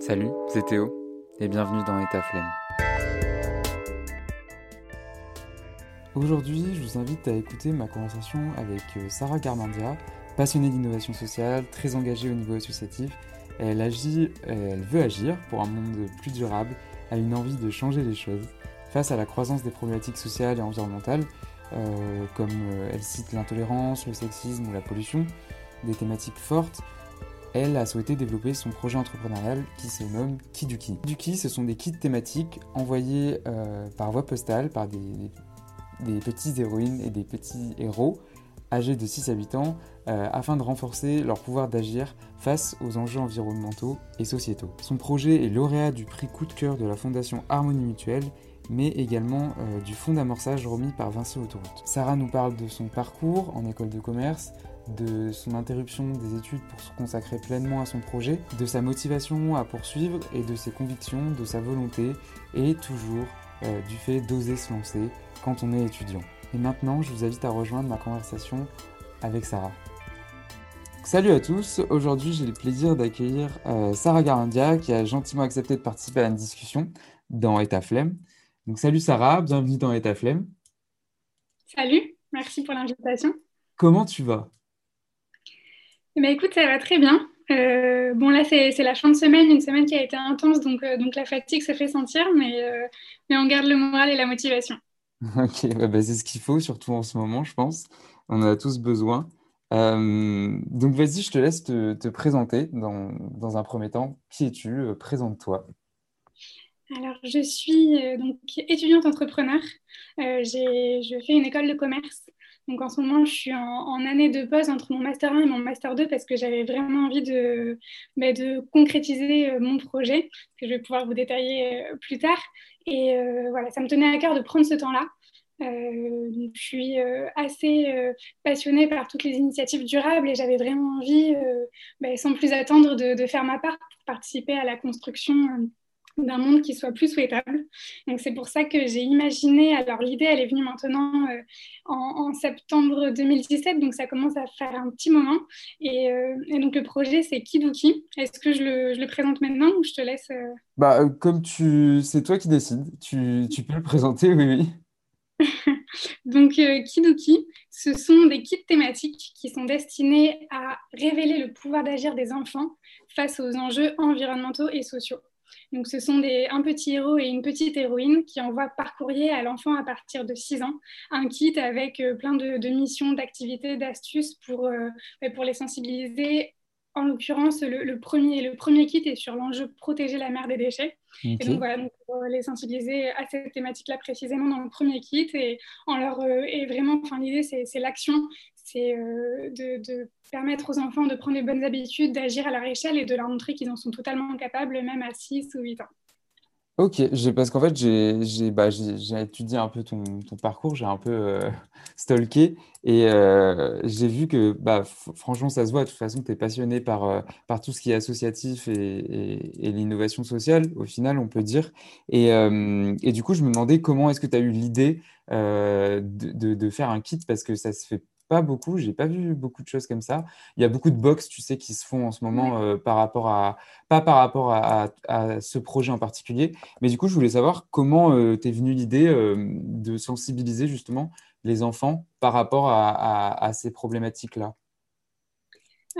Salut, c'est Théo et bienvenue dans État Flemme. Aujourd'hui, je vous invite à écouter ma conversation avec euh, Sarah Garmandia, passionnée d'innovation sociale, très engagée au niveau associatif. Elle agit, elle veut agir pour un monde plus durable, a une envie de changer les choses face à la croissance des problématiques sociales et environnementales, euh, comme euh, elle cite l'intolérance, le sexisme ou la pollution, des thématiques fortes elle a souhaité développer son projet entrepreneurial qui se nomme Kiduki. Kiduki, ce sont des kits thématiques envoyés euh, par voie postale par des, petites héroïnes et des petits héros âgés de 6 à 8 ans euh, afin de renforcer leur pouvoir d'agir face aux enjeux environnementaux et sociétaux. Son projet est lauréat du prix coup de cœur de la Fondation Harmonie Mutuelle mais également euh, du fonds d'amorçage remis par Vinci Autoroute. Sarah nous parle de son parcours en école de commerce, de son interruption des études pour se consacrer pleinement à son projet, de sa motivation à poursuivre et de ses convictions, de sa volonté et toujours euh, du fait d'oser se lancer quand on est étudiant. Et maintenant, je vous invite à rejoindre ma conversation avec Sarah. Salut à tous, aujourd'hui j'ai le plaisir d'accueillir euh, Sarah Garandia qui a gentiment accepté de participer à une discussion dans État Flemme. Donc salut Sarah, bienvenue dans État Flemme. Salut, merci pour l'invitation. Comment tu vas? Ben, écoute, ça va très bien. Euh, bon, là, c'est la fin de semaine, une semaine qui a été intense, donc, euh, donc la fatigue se fait sentir, mais, euh, mais on garde le moral et la motivation. Ok, bah, c'est ce qu'il faut, surtout en ce moment, je pense. On en a tous besoin. donc, vas-y, je te laisse te, te présenter dans, dans, un premier temps. Qui es-tu? Présente-toi. Alors, je suis donc étudiante entrepreneur. je fais une école de commerce donc en ce moment, je suis en, année de pause entre mon master 1 et mon master 2 parce que j'avais vraiment envie de, bah, de concrétiser euh, mon projet, que je vais pouvoir vous détailler euh, plus tard. Et euh, voilà, ça me tenait à cœur de prendre ce temps-là. je suis assez passionnée par toutes les initiatives durables et j'avais vraiment envie, bah, sans plus attendre, de, de, faire ma part pour participer à la construction d'un monde qui soit plus souhaitable. Donc c'est pour ça que j'ai imaginé, alors l'idée elle est venue maintenant euh, en, septembre 2017, donc ça commence à faire un petit moment. Et, euh, donc le projet c'est Kiduki. Est-ce que je le, je le, présente maintenant ou je te laisse euh? Bah comme tu, c'est toi qui décides, tu, tu peux le présenter, oui, oui. donc Kiduki, ce sont des kits thématiques qui sont destinés à révéler le pouvoir d'agir des enfants face aux enjeux environnementaux et sociaux. Donc, ce sont des, un petit héros et une petite héroïne qui envoient par courrier à l'enfant à partir de 6 ans un kit avec euh, plein de, missions, d'activités, d'astuces pour, euh, pour les sensibiliser. En l'occurrence, le, premier, le premier kit est sur l'enjeu protéger la mer des déchets. Et donc, voilà, pour les sensibiliser à cette thématique-là précisément dans le premier kit. Et, en leur, euh, et vraiment, enfin, l'idée, c'est l'action, c'est de, permettre aux enfants de prendre les bonnes habitudes, d'agir à leur échelle et de leur montrer qu'ils en sont totalement capables, même à 6 ou 8 ans. Ok, parce qu'en fait, j'ai bah, étudié un peu ton, parcours, j'ai un peu euh, stalké et euh, j'ai vu que bah, franchement, ça se voit, de toute façon, tu es passionné par, euh, par tout ce qui est associatif et, l'innovation sociale, au final, on peut dire. Et, et, du coup, je me demandais comment est-ce que tu as eu l'idée de, de, faire un kit parce que ça se fait pas beaucoup, j'ai pas vu beaucoup de choses comme ça. Il y a beaucoup de box, tu sais, qui se font en ce moment euh, par rapport à, pas par rapport à, ce projet en particulier, mais du coup, je voulais savoir comment euh, t'es venue l'idée euh, de sensibiliser justement les enfants par rapport à ces problématiques-là.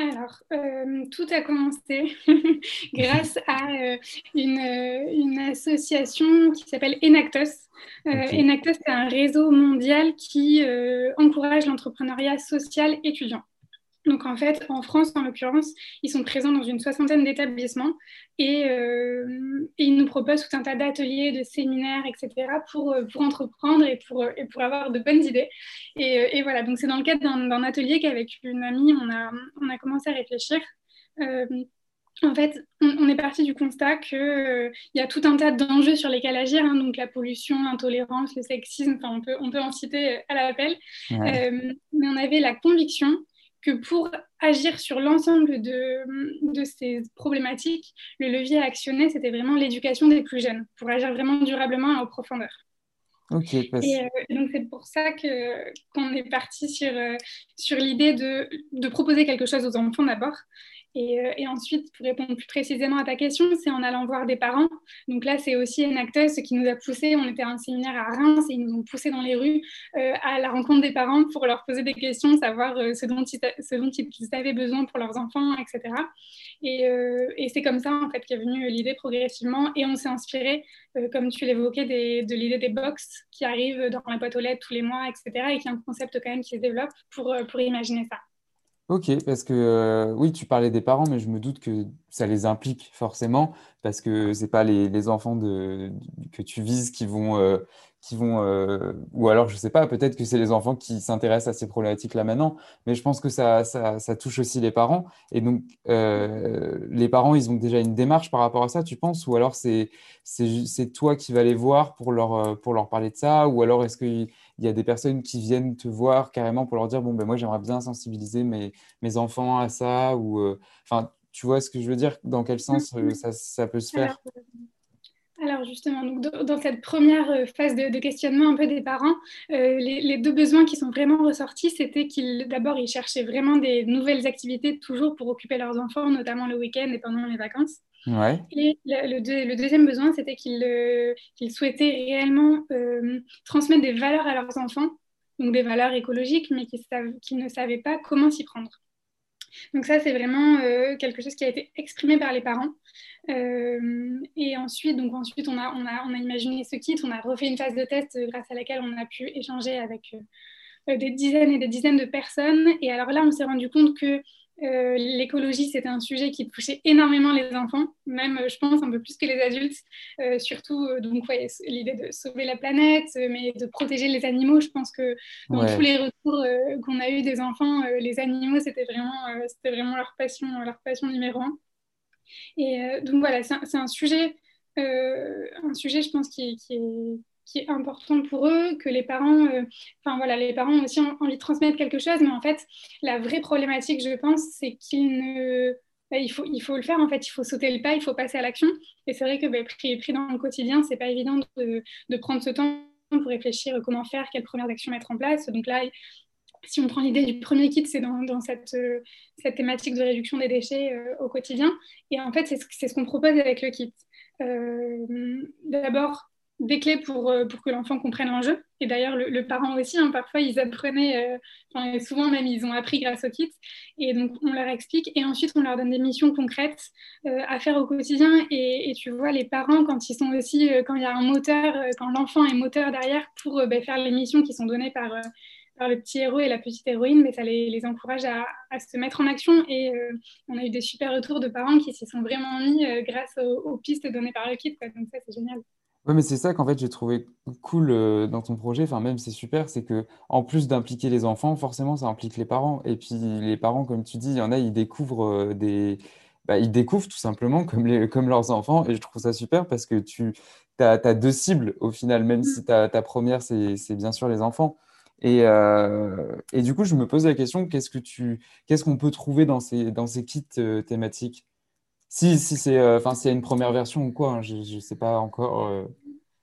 Alors, euh, tout a commencé grâce à euh, une, euh, une, association qui s'appelle Enactos. Enactos, c'est un réseau mondial qui encourage l'entrepreneuriat social étudiant. Donc en fait, en France, en l'occurrence, ils sont présents dans une soixantaine d'établissements et, euh, ils nous proposent tout un tas d'ateliers, de séminaires, etc. pour, euh, pour entreprendre et pour, et pour avoir de bonnes idées. Et, euh, et voilà, donc c'est dans le cadre d'un atelier qu'avec une amie, on a, on a commencé à réfléchir. en fait, on, est parti du constat qu'il y a tout un tas d'enjeux sur lesquels agir, hein, donc la pollution, l'intolérance, le sexisme, enfin, on, peut, on peut en citer à l'appel. mais on avait la conviction que pour agir sur l'ensemble de, de, ces problématiques, le levier à actionner, c'était vraiment l'éducation des plus jeunes, pour agir vraiment durablement et en profondeur. Ok. Et euh, donc c'est pour ça que qu'on est parti sur, euh, sur l'idée de, de, proposer quelque chose aux enfants d'abord. Et, ensuite, pour répondre plus précisément à ta question, c'est en allant voir des parents. Donc là, c'est aussi ce qui nous a poussé. On était à un séminaire à Reims et ils nous ont poussé dans les rues à la rencontre des parents pour leur poser des questions, savoir ce, dont ils, ce dont ils avaient besoin pour leurs enfants, etc. Et, c'est comme ça, en fait, qu'est venue l'idée progressivement. Et on s'est inspiré, comme tu l'évoquais, de l'idée des box qui arrivent dans la boîte aux lettres tous les mois, etc. Et qui est un concept quand même qui se développe pour imaginer ça. Ok, parce que euh, oui, tu parlais des parents, mais je me doute que ça les implique forcément, parce que c'est pas les, enfants que tu vises qui vont, euh, qui vont euh, ou alors je sais pas, peut-être que c'est les enfants qui s'intéressent à ces problématiques-là maintenant, mais je pense que ça, ça, touche aussi les parents. Et donc, les parents, ils ont déjà une démarche par rapport à ça, tu penses, ou alors c'est toi qui vas les voir pour leur, pour leur parler de ça, ou alors est-ce que il y a des personnes qui viennent te voir carrément pour leur dire bon ben moi j'aimerais bien sensibiliser mes, mes enfants à ça ou euh, enfin tu vois ce que je veux dire? Dans quel sens euh, ça, ça, peut se faire? Alors, justement, donc, dans cette première euh, phase de, questionnement un peu des parents, les, les, deux besoins qui sont vraiment ressortis, c'était qu'ils d'abord ils cherchaient vraiment des nouvelles activités toujours pour occuper leurs enfants, notamment le week-end et pendant les vacances. Et le, deuxième besoin, c'était qu'ils euh, souhaitaient réellement euh, transmettre des valeurs à leurs enfants, donc des valeurs écologiques, mais qu'ils ne savaient pas comment s'y prendre. Donc ça, c'est vraiment euh, quelque chose qui a été exprimé par les parents. et ensuite, donc ensuite on a imaginé ce kit, on a refait une phase de test grâce à laquelle on a pu échanger avec des dizaines et des dizaines de personnes. Et alors là, on s'est rendu compte que euh, l'écologie, c'était un sujet qui touchait énormément les enfants, même, euh, je pense, un peu plus que les adultes. Euh, surtout, donc, l'idée de sauver la planète, mais de protéger les animaux. Je pense que dans tous les retours qu'on a eu des enfants, les animaux, c'était vraiment, c'était vraiment leur passion, leur passion numéro un. Et donc, voilà, c'est un, sujet, un sujet, je pense, qui, qui est qui est important pour eux, que les parents, euh, enfin voilà, les parents ont aussi envie de transmettre quelque chose, mais en fait, la vraie problématique, je pense, c'est qu'il ne, bah, faut, il faut le faire, en fait, il faut sauter le pas, il faut passer à l'action. Et c'est vrai que bah, pris, pris, dans le quotidien, c'est pas évident de, de, prendre ce temps pour réfléchir comment faire, quelles premières actions mettre en place. Donc là, si on prend l'idée du premier kit, c'est dans, dans cette, euh, cette, thématique de réduction des déchets euh, au quotidien. Et en fait, c'est ce, ce qu'on propose avec le kit. D'abord, des clés pour, euh, pour que l'enfant comprenne l'enjeu. Et d'ailleurs, le, parent aussi, hein, parfois, ils apprenaient, euh, souvent même, ils ont appris grâce au kit. Et donc, on leur explique. Et ensuite, on leur donne des missions concrètes euh, à faire au quotidien. Et, tu vois, les parents, quand ils sont aussi, quand il y a un moteur, quand l'enfant est moteur derrière pour ben, faire les missions qui sont données par, le petit héros et la petite héroïne, mais ça les, encourage à, à, se mettre en action. Et on a eu des super retours de parents qui s'y sont vraiment mis grâce aux, pistes données par le kit. Donc ça, c'est génial. Oui, mais c'est ça qu'en fait j'ai trouvé cool euh, dans ton projet, enfin même c'est super, c'est que en plus d'impliquer les enfants, forcément ça implique les parents. Et puis les parents, comme tu dis, il y en a, ils découvrent euh, des, bah, ils découvrent tout simplement comme, les, comme leurs enfants. Et je trouve ça super parce que tu as, deux cibles au final, même si ta, ta première c'est bien sûr les enfants. Et, euh, et, du coup, je me pose la question, qu'est-ce que tu, qu'est-ce qu'on peut trouver dans ces, dans ces kits thématiques? Si, si c'est, euh, enfin, a une première version ou quoi, hein, je ne sais pas encore. Euh.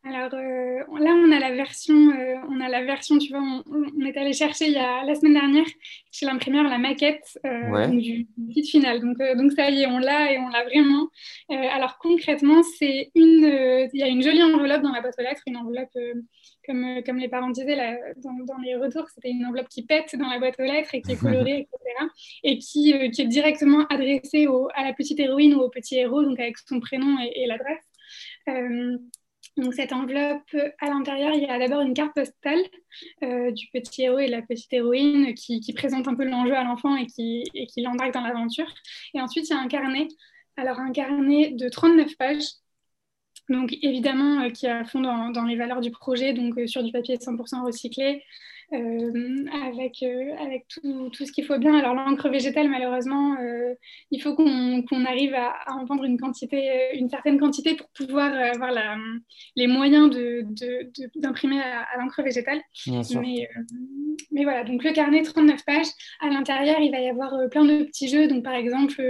Alors euh, là, on a la version, on a la version, tu vois, on, est allé chercher il y a la semaine dernière chez l'imprimeur la maquette du, kit final. Donc, donc ça y est, on l'a et on l'a vraiment. alors concrètement, c'est une, il y a une jolie enveloppe dans la boîte aux lettres, une enveloppe comme, comme les parents disaient là, dans, les retours, c'était une enveloppe qui pète dans la boîte aux lettres et qui est colorée, etc. Et qui, euh, qui est directement adressée à la petite héroïne ou au petit héros, donc avec son prénom et, l'adresse. Donc cette enveloppe, à l'intérieur, il y a d'abord une carte postale euh, du petit héros et de la petite héroïne qui, présente un peu l'enjeu à l'enfant et qui, et l'embarque dans l'aventure. Et ensuite, il y a un carnet. Alors un carnet de 39 pages donc évidemment euh, qui est à fond dans, les valeurs du projet, donc euh, sur du papier 100% recyclé, avec, avec tout, tout, ce qu'il faut bien. Alors l'encre végétale, malheureusement, il faut qu'on arrive à, en vendre une, quantité, une certaine quantité pour pouvoir avoir la, les moyens d'imprimer de, de, à, à l'encre végétale. Mais, mais, voilà, donc le carnet 39 pages. À l'intérieur, il va y avoir plein de petits jeux. Donc par exemple,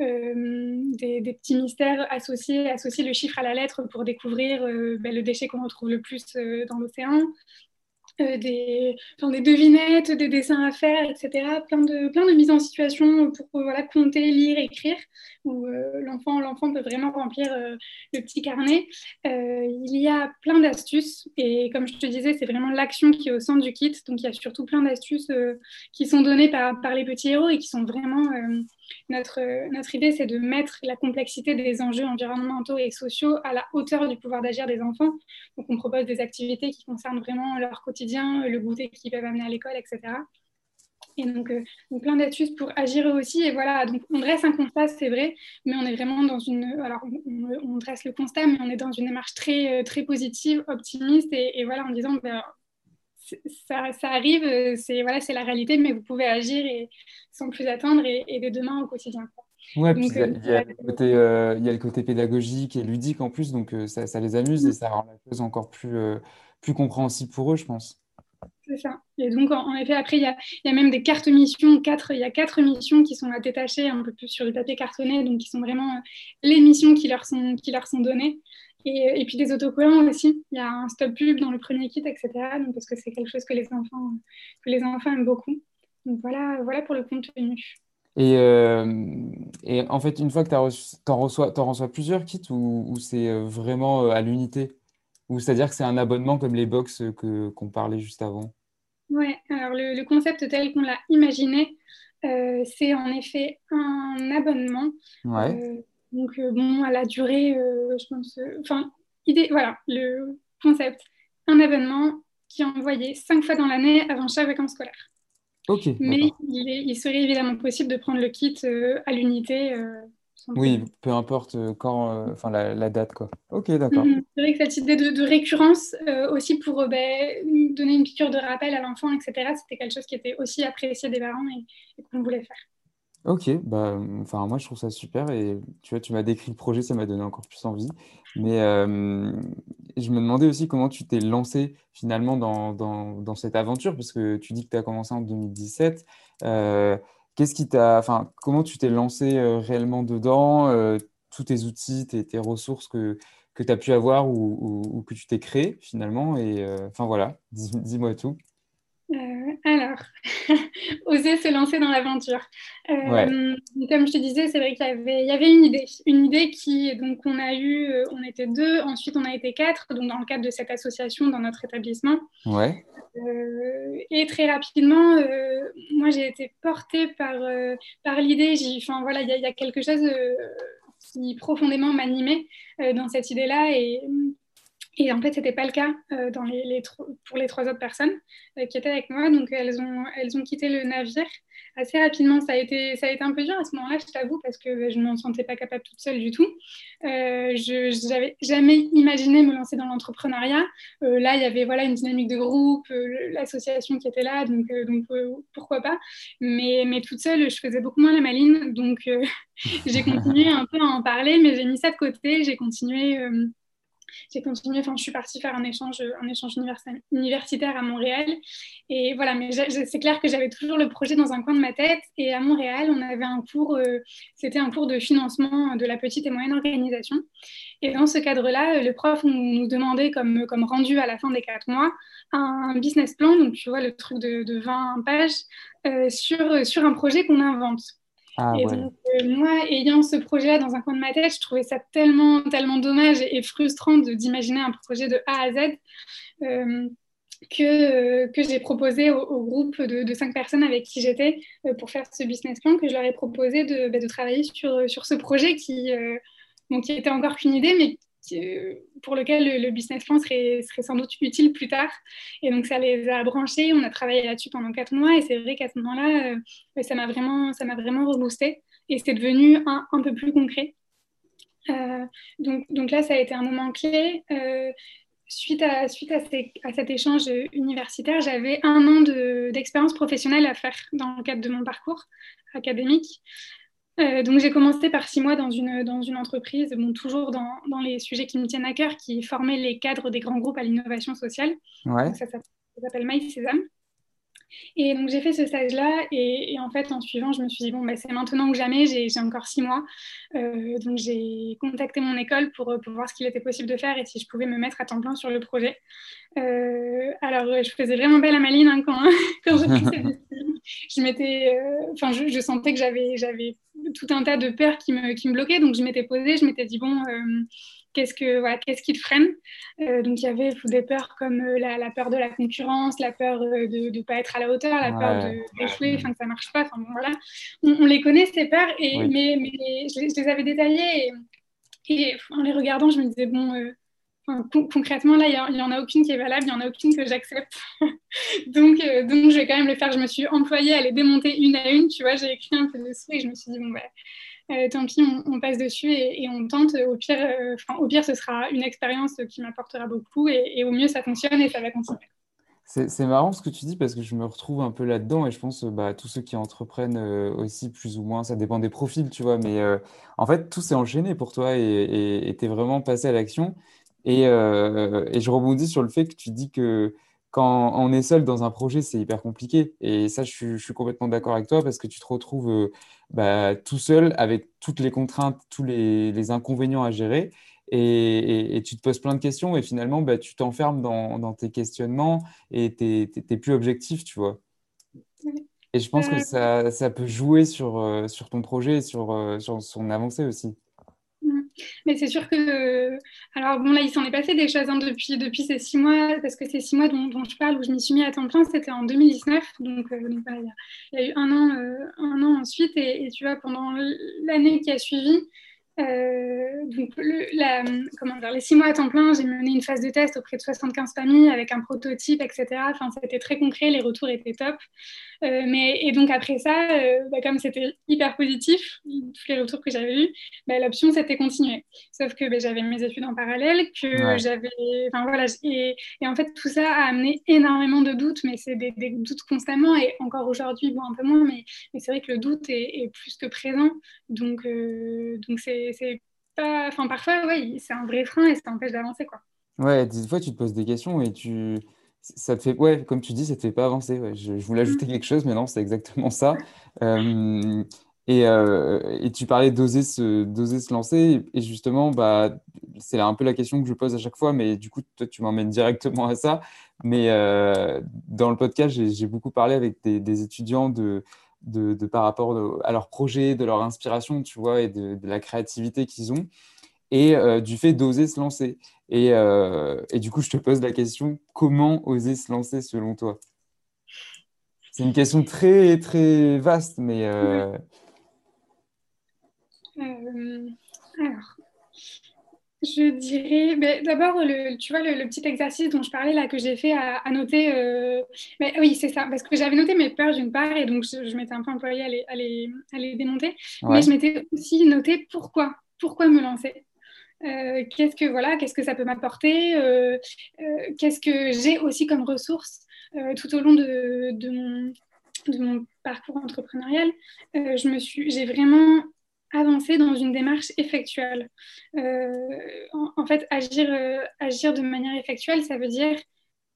euh, des, petits mystères associés, associer le chiffre à la lettre pour découvrir euh, ben, le déchet qu'on retrouve le plus euh, dans l'océan. Euh, des, des devinettes, des dessins à faire, etc. Plein de, plein de mises en situation pour voilà, compter, lire, écrire, où euh, l'enfant, l'enfant peut vraiment remplir euh, le petit carnet. il y a plein d'astuces, et comme je te disais, c'est vraiment l'action qui est au centre du kit. Donc il y a surtout plein d'astuces qui sont données par, par les petits héros et qui sont vraiment notre, notre idée, c'est de mettre la complexité des enjeux environnementaux et sociaux à la hauteur du pouvoir d'agir des enfants. Donc, on propose des activités qui concernent vraiment leur quotidien, le goûter qu'ils peuvent amener à l'école, etc. Et donc, euh, plein d'astuces pour agir eux aussi. Et voilà, donc on dresse un constat, c'est vrai, mais on est vraiment dans une. Alors, on, dresse le constat, mais on est dans une démarche très, euh, très positive, optimiste, et, voilà, en disant, ben, ça, ça, arrive, euh, c'est voilà, la réalité, mais vous pouvez agir et, sans plus attendre et, et dès demain au quotidien. Ouais, puis il y, a, le côté, euh, il y a le côté pédagogique et ludique en plus, donc euh, ça, ça, les amuse et ça rend la chose encore plus, plus compréhensible pour eux, je pense. C'est ça. Et donc, en, effet, après, il y, a, il y, a, même des cartes missions, quatre, il y a quatre missions qui sont à détacher un peu plus sur du papier cartonné, donc qui sont vraiment les missions qui leur sont, qui leur sont données. Et, puis des autocollants aussi. Il y a un stop pub dans le premier kit, etc. Donc, parce que c'est quelque chose que les enfants, que les enfants aiment beaucoup. Donc voilà, voilà pour le contenu. Et, euh, et en fait, une fois que tu en reçois, en reçois plusieurs kits ou, c'est euh, vraiment euh, à l'unité? Ou c'est-à-dire que c'est un abonnement comme les box qu'on parlait juste avant? Ouais, alors le, le concept tel qu'on l'a imaginé, c'est en effet un abonnement. Ouais. Donc, euh, bon, à la durée, euh, je pense. Euh, enfin, idée, voilà, le concept. Un événement qui est envoyé cinq fois dans l'année avant chaque vacances scolaires. Ok. Mais il, serait évidemment possible de prendre le kit à l'unité. oui, peu importe quand, enfin la, date quoi. Ok, d'accord. Mhm. C'est vrai que cette idée de, récurrence aussi pour ben, donner une piqûre de rappel à l'enfant, etc. C'était quelque chose qui était aussi apprécié des parents et qu'on voulait faire. Ok, bah, enfin, moi je trouve ça super et tu vois, tu m'as décrit le projet, ça m'a donné encore plus envie. Mais je me demandais aussi comment tu t'es lancé finalement dans, dans, cette aventure, parce que tu dis que tu as commencé en 2017. Euh, qu'est-ce qui t'a, enfin, comment tu t'es lancé réellement dedans, tous tes outils, tes, ressources que, que tu as pu avoir ou, ou, que tu t'es créé finalement. Et enfin voilà, dis-moi tout. Euh, alors, oser se lancer dans l'aventure. Euh, comme je te disais, c'est vrai qu'il y avait, il y avait une idée. Une idée qui, donc, on a eu, euh, on était deux, ensuite on a été quatre, donc dans le cadre de cette association dans notre établissement. Ouais. et très rapidement, moi j'ai été portée par, par l'idée. Enfin, voilà, il y, y, a quelque chose qui profondément m'animait dans cette idée-là. Et et en fait, ce n'était pas le cas euh, pour les trois autres personnes euh, qui étaient avec moi. Donc, elles ont, quitté le navire assez rapidement. Ça a été, un peu dur à ce moment-là, je t'avoue, parce que bah, je ne m'en sentais pas capable toute seule du tout. Euh, je n'avais jamais imaginé me lancer dans l'entrepreneuriat. là, il y avait une dynamique de groupe, l'association qui était là, donc, donc pourquoi pas. Mais, mais toute seule, je faisais beaucoup moins la maline. Donc, j'ai continué un peu à en parler, mais j'ai mis ça de côté. J'ai continué j'ai continué, enfin, je suis partie faire un échange, un échange universitaire à Montréal. Et voilà, mais c'est clair que j'avais toujours le projet dans un coin de ma tête. Et à Montréal, on avait un cours, euh, c'était un cours de financement de la petite et moyenne organisation. Et dans ce cadre-là, le prof nous demandait, comme, comme rendu à la fin des quatre mois, un business plan, donc tu vois le truc de, de 20 pages, euh, sur, sur un projet qu'on invente. Ah, et donc, euh, moi, ayant ce projet-là dans un coin de ma tête, je trouvais ça tellement, tellement dommage et, frustrant d'imaginer un projet de A à Z euh, que, que j'ai proposé au, groupe de, cinq personnes avec qui j'étais euh, pour faire ce business plan, que je leur ai proposé de, bah, de travailler sur, sur ce projet qui, donc, qui était encore qu'une idée, mais pour lequel le, business plan serait, serait, sans doute utile plus tard. Et donc, ça les a branchés. On a travaillé là-dessus pendant quatre mois. Et c'est vrai qu'à ce moment-là, euh, ça m'a vraiment, vraiment reboosté. Et c'est devenu un, un, peu plus concret. Euh, donc, donc, là, ça a été un moment clé. Euh, suite à, suite à, cet échange universitaire, j'avais un an d'expérience professionnelle à faire dans le cadre de mon parcours académique. Euh, donc j'ai commencé par six mois dans une, dans une entreprise, bon, toujours dans, dans, les sujets qui me tiennent à cœur, qui formait les cadres des grands groupes à l'innovation sociale. Ouais. ça, s'appelle My Et donc j'ai fait ce stage-là et, en fait en suivant, je me suis dit bon, bah, c'est maintenant ou jamais, j'ai encore six mois. Euh, donc j'ai contacté mon école pour, pour voir ce qu'il était possible de faire et si je pouvais me mettre à temps plein sur le projet. Euh, alors je faisais vraiment belle à ma ligne hein, quand, quand j'ai pris cette décision. Je, m'étais, euh, je, je, sentais que j'avais tout un tas de peurs qui me, qui me bloquaient, donc je m'étais posée, je m'étais dit bon qu'est-ce que voilà, qu'est-ce qui te freine? Euh, donc il y avait des peurs comme euh, la, peur de la concurrence la peur euh, de ne pas être à la hauteur la peur d'échouer enfin que ça marche pas. Enfin voilà. On, les connaît ces peurs et mais, mais je, les, avais détaillées et, en les regardant je me disais bon concrètement, là, il n'y en a aucune qui est valable, il n'y en a aucune que j'accepte. donc, donc, je vais quand même le faire. Je me suis employée à les démonter une à une. Tu vois, j'ai écrit un peu dessous et je me suis dit, bon, bah, euh, tant pis, on, passe dessus et, on tente. Au pire, euh, au pire, ce sera une expérience qui m'apportera beaucoup et, au mieux, ça fonctionne et ça va continuer. C'est marrant ce que tu dis parce que je me retrouve un peu là-dedans et je pense bah, tous ceux qui entreprennent euh, aussi plus ou moins, ça dépend des profils, tu vois, mais en fait tout s'est enchaîné pour toi et tu es vraiment passé à l'action. Et, et, je rebondis sur le fait que tu dis que quand on est seul dans un projet, c'est hyper compliqué. Et ça, je suis, complètement d'accord avec toi parce que tu te retrouves euh, bah, tout seul avec toutes les contraintes, tous les, inconvénients à gérer. Et, tu te poses plein de questions et finalement, bah, tu t'enfermes dans, tes questionnements et tu n'es plus objectif, tu vois. Et je pense que euh. ça, peut jouer sur, euh, sur ton projet et sur, sur son avancée aussi. Mais c'est sûr que. Alors, bon, là, il s'en est passé des choses hein, depuis, depuis ces six mois, parce que ces six mois dont, je parle, où je m'y suis mis à temps plein, c'était en 2019. Donc, euh, il, y a, eu un an, euh, un an ensuite. Et tu vois, pendant l'année qui a suivi, euh, donc, la, comment dire, les six mois à temps plein, j'ai mené une phase de test auprès de 75 familles avec un prototype, etc. Enfin, c'était très concret, les retours étaient top. Euh, mais, et donc après ça, euh, bah, comme c'était hyper positif, tous les retours que j'avais eus, bah, l'option c'était continuer. Sauf que bah, j'avais mes études en parallèle, que j'avais, enfin voilà, et, et, en fait tout ça a amené énormément de doutes, mais c'est des, doutes constamment et encore aujourd'hui, bon un peu moins, mais, mais c'est vrai que le doute est, est, plus que présent. Donc donc c'est c'est pas. Enfin, parfois, ouais, c'est un vrai frein et ça empêche d'avancer, quoi. Ouais, des fois, tu te poses des questions et tu. Ça te fait, ouais, comme tu dis, ça te fait pas avancer. Je, voulais ajouter mm. quelque chose, mais non, c'est exactement ça. Euh, et, euh, et, tu parlais d'oser se, d'oser se lancer. Et justement, bah, c'est un peu la question que je pose à chaque fois, mais du coup, toi, tu m'emmènes directement à ça. Mais euh, dans le podcast, j'ai beaucoup parlé avec des étudiants de, de, par rapport à leur projet, de leur inspiration, tu vois, et de, la créativité qu'ils ont, et euh, du fait d'oser se lancer. Euh, et, du coup, je te pose la question, comment oser se lancer selon toi? C'est une question très, très vaste, mais... Euh, alors, je dirais, ben, d'abord, tu vois, le, petit exercice dont je parlais là, que j'ai fait à, noter, euh, ben, oui, c'est ça, parce que j'avais noté mes peurs d'une part, et donc je, m'étais un peu employée à les, à les, à les démonter, mais je m'étais aussi noté pourquoi, pourquoi me lancer. Euh, qu'est-ce que voilà, qu'est-ce que ça peut m'apporter, euh, qu'est-ce que j'ai aussi comme ressources tout au long de, de, mon, de mon parcours entrepreneurial. je me suis, j'ai vraiment avancer dans une démarche effectuelle. Euh, en, fait, agir, euh, agir de manière effectuelle, ça veut dire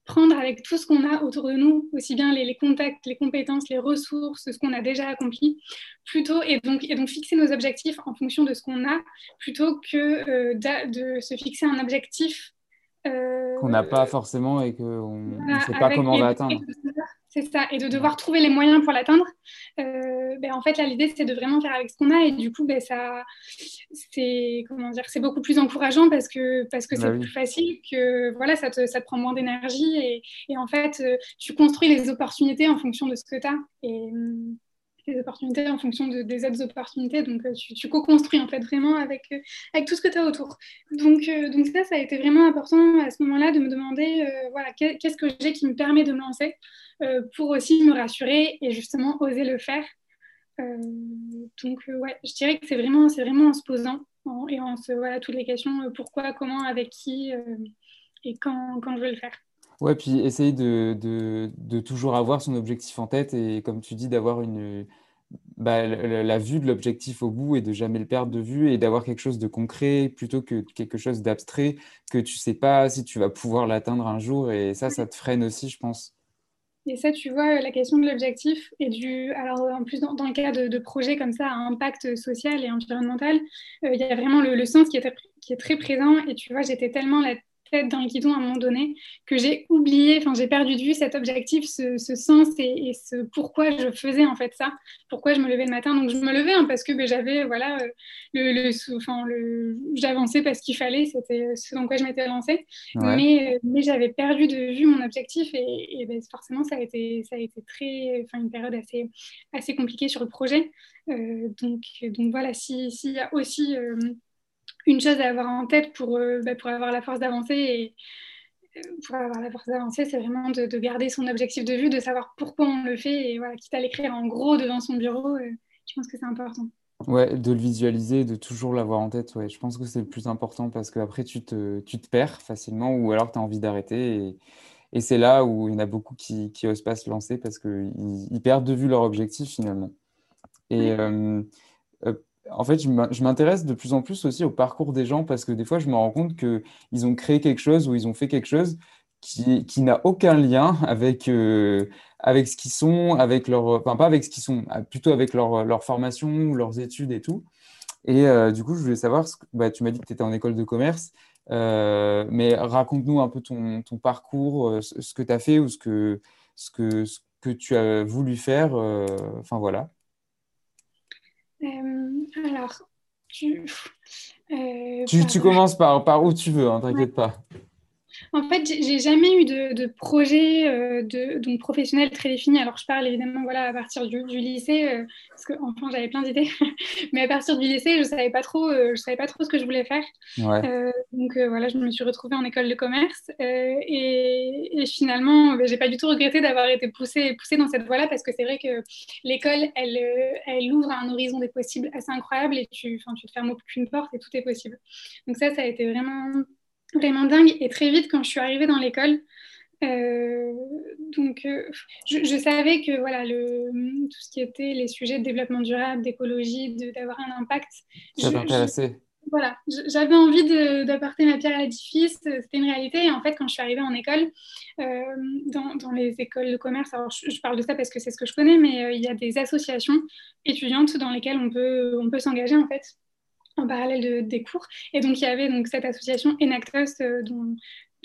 prendre avec tout ce qu'on a autour de nous, aussi bien les, contacts, les compétences, les ressources, ce qu'on a déjà accompli, plutôt et donc, et donc fixer nos objectifs en fonction de ce qu'on a, plutôt que euh, de se fixer un objectif qu'on n'a pas forcément et qu'on ne sait pas comment on va atteindre. C'est ça, et de devoir trouver les moyens pour l'atteindre. Euh, ben, en fait, là, l'idée, c'est de vraiment faire avec ce qu'on a, et du coup, ben, ça, c'est comment dire, c'est beaucoup plus encourageant parce que parce que bah c'est plus facile, que voilà, ça te, ça te prend moins d'énergie, et, et, en fait, euh, tu construis les opportunités en fonction de ce que tu as. Et, des opportunités en fonction de, des autres opportunités. Donc, euh, tu, co-construis en fait vraiment avec, euh, avec tout ce que tu as autour. Donc, euh, donc, ça, ça a été vraiment important à ce moment-là de me demander voilà, qu'est-ce que j'ai qui me permet de me lancer pour aussi me rassurer et justement oser le faire. donc, ouais, je dirais que c'est vraiment, vraiment en se posant et en se voilà, toutes les questions pourquoi, comment, avec qui et quand, quand je veux le faire. Ouais, puis essayer de, de, de, toujours avoir son objectif en tête et comme tu dis, d'avoir une bah, la, vue de l'objectif au bout et de jamais le perdre de vue et d'avoir quelque chose de concret plutôt que quelque chose d'abstrait que tu sais pas si tu vas pouvoir l'atteindre un jour et ça, ça te freine aussi, je pense. Et ça, tu vois, la question de l'objectif et du. Alors, en plus, dans, le cas de, projets comme ça à impact social et environnemental, il y a vraiment le, le sens qui est, qui est très présent. Et tu vois, j'étais tellement la tête dans le guidon à un moment donné que j'ai oublié, enfin j'ai perdu de vue cet objectif, ce, sens et, ce pourquoi je faisais en fait ça, pourquoi je me levais le matin. Donc je me levais hein, parce que ben, j'avais voilà euh, le, le, enfin, le j'avançais parce qu'il fallait, c'était ce dans quoi je m'étais lancée, mais, mais j'avais perdu de vue mon objectif et, ben, forcément ça a été ça a été très, enfin une période assez assez compliquée sur le projet. Euh, donc donc voilà, s'il y a aussi euh, une chose à avoir en tête pour, euh, bah, pour avoir la force d'avancer. Et euh, pour avoir la force d'avancer, c'est vraiment de, garder son objectif de vue, de savoir pourquoi on le fait. Et voilà, quitte à l'écrire en gros devant son bureau, euh, je pense que c'est important. Ouais, de le visualiser, de toujours l'avoir en tête, ouais, je pense que c'est le plus important parce qu'après tu te, tu te perds facilement ou alors tu as envie d'arrêter. Et, et c'est là où il y en a beaucoup qui n'osent pas se lancer parce qu'ils ils perdent de vue leur objectif finalement. Et en fait, je m'intéresse de plus en plus aussi au parcours des gens parce que des fois, je me rends compte qu'ils ont créé quelque chose ou ils ont fait quelque chose qui, qui n'a aucun lien avec, euh, avec ce qu'ils sont, avec leur, enfin pas avec ce qu'ils sont, ah, plutôt avec leur, leur, formation, leurs études et tout. Et euh, du coup, je voulais savoir, bah, tu m'as dit que tu étais en école de commerce, euh, mais raconte-nous un peu ton, ton parcours, ce que tu as fait ou ce que, ce, que, ce que tu as voulu faire. Enfin voilà. Alors, tu, euh, tu, tu, commences par, par où tu veux, hein, t'inquiète pas. En fait, j'ai jamais eu de, projet euh, de, donc professionnel très défini. Alors, je parle évidemment voilà, à partir du, lycée, euh, parce qu'enfin, j'avais plein d'idées. Mais à partir du lycée, je ne savais, pas trop, euh, je savais pas trop ce que je voulais faire. donc, voilà, je me suis retrouvée en école de commerce. Et, finalement, ben, j'ai pas du tout regretté d'avoir été poussée, poussée dans cette voie-là, parce que c'est vrai que l'école, elle, elle ouvre un horizon des possibles assez incroyable et tu, tu te fermes aucune porte et tout est possible. Donc, ça, ça a été vraiment vraiment dingue. Et très vite, quand je suis arrivée dans l'école, euh, donc, euh, je, savais que voilà, le, tout ce qui était les sujets de développement durable, d'écologie, d'avoir un impact. Ça t'intéressait Voilà, j'avais envie d'apporter ma pierre à l'édifice, c'était une réalité. Et en fait, quand je suis arrivée en école, euh, dans, dans, les écoles de commerce, alors je, parle de ça parce que c'est ce que je connais, mais il y a des associations étudiantes dans lesquelles on peut, on peut s'engager en fait en parallèle des cours. Et donc, il y avait donc, cette association Enactos euh, dont,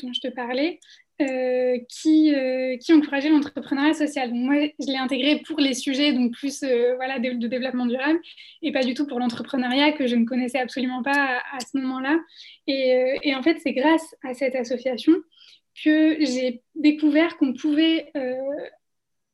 dont, je te parlais, euh, qui, euh, qui encourageait l'entrepreneuriat social. Donc, moi, je l'ai intégré pour les sujets donc plus voilà, de, développement durable et pas du tout pour l'entrepreneuriat que je ne connaissais absolument pas à, ce moment-là. Et, et, en fait, c'est grâce à cette association que j'ai découvert qu'on pouvait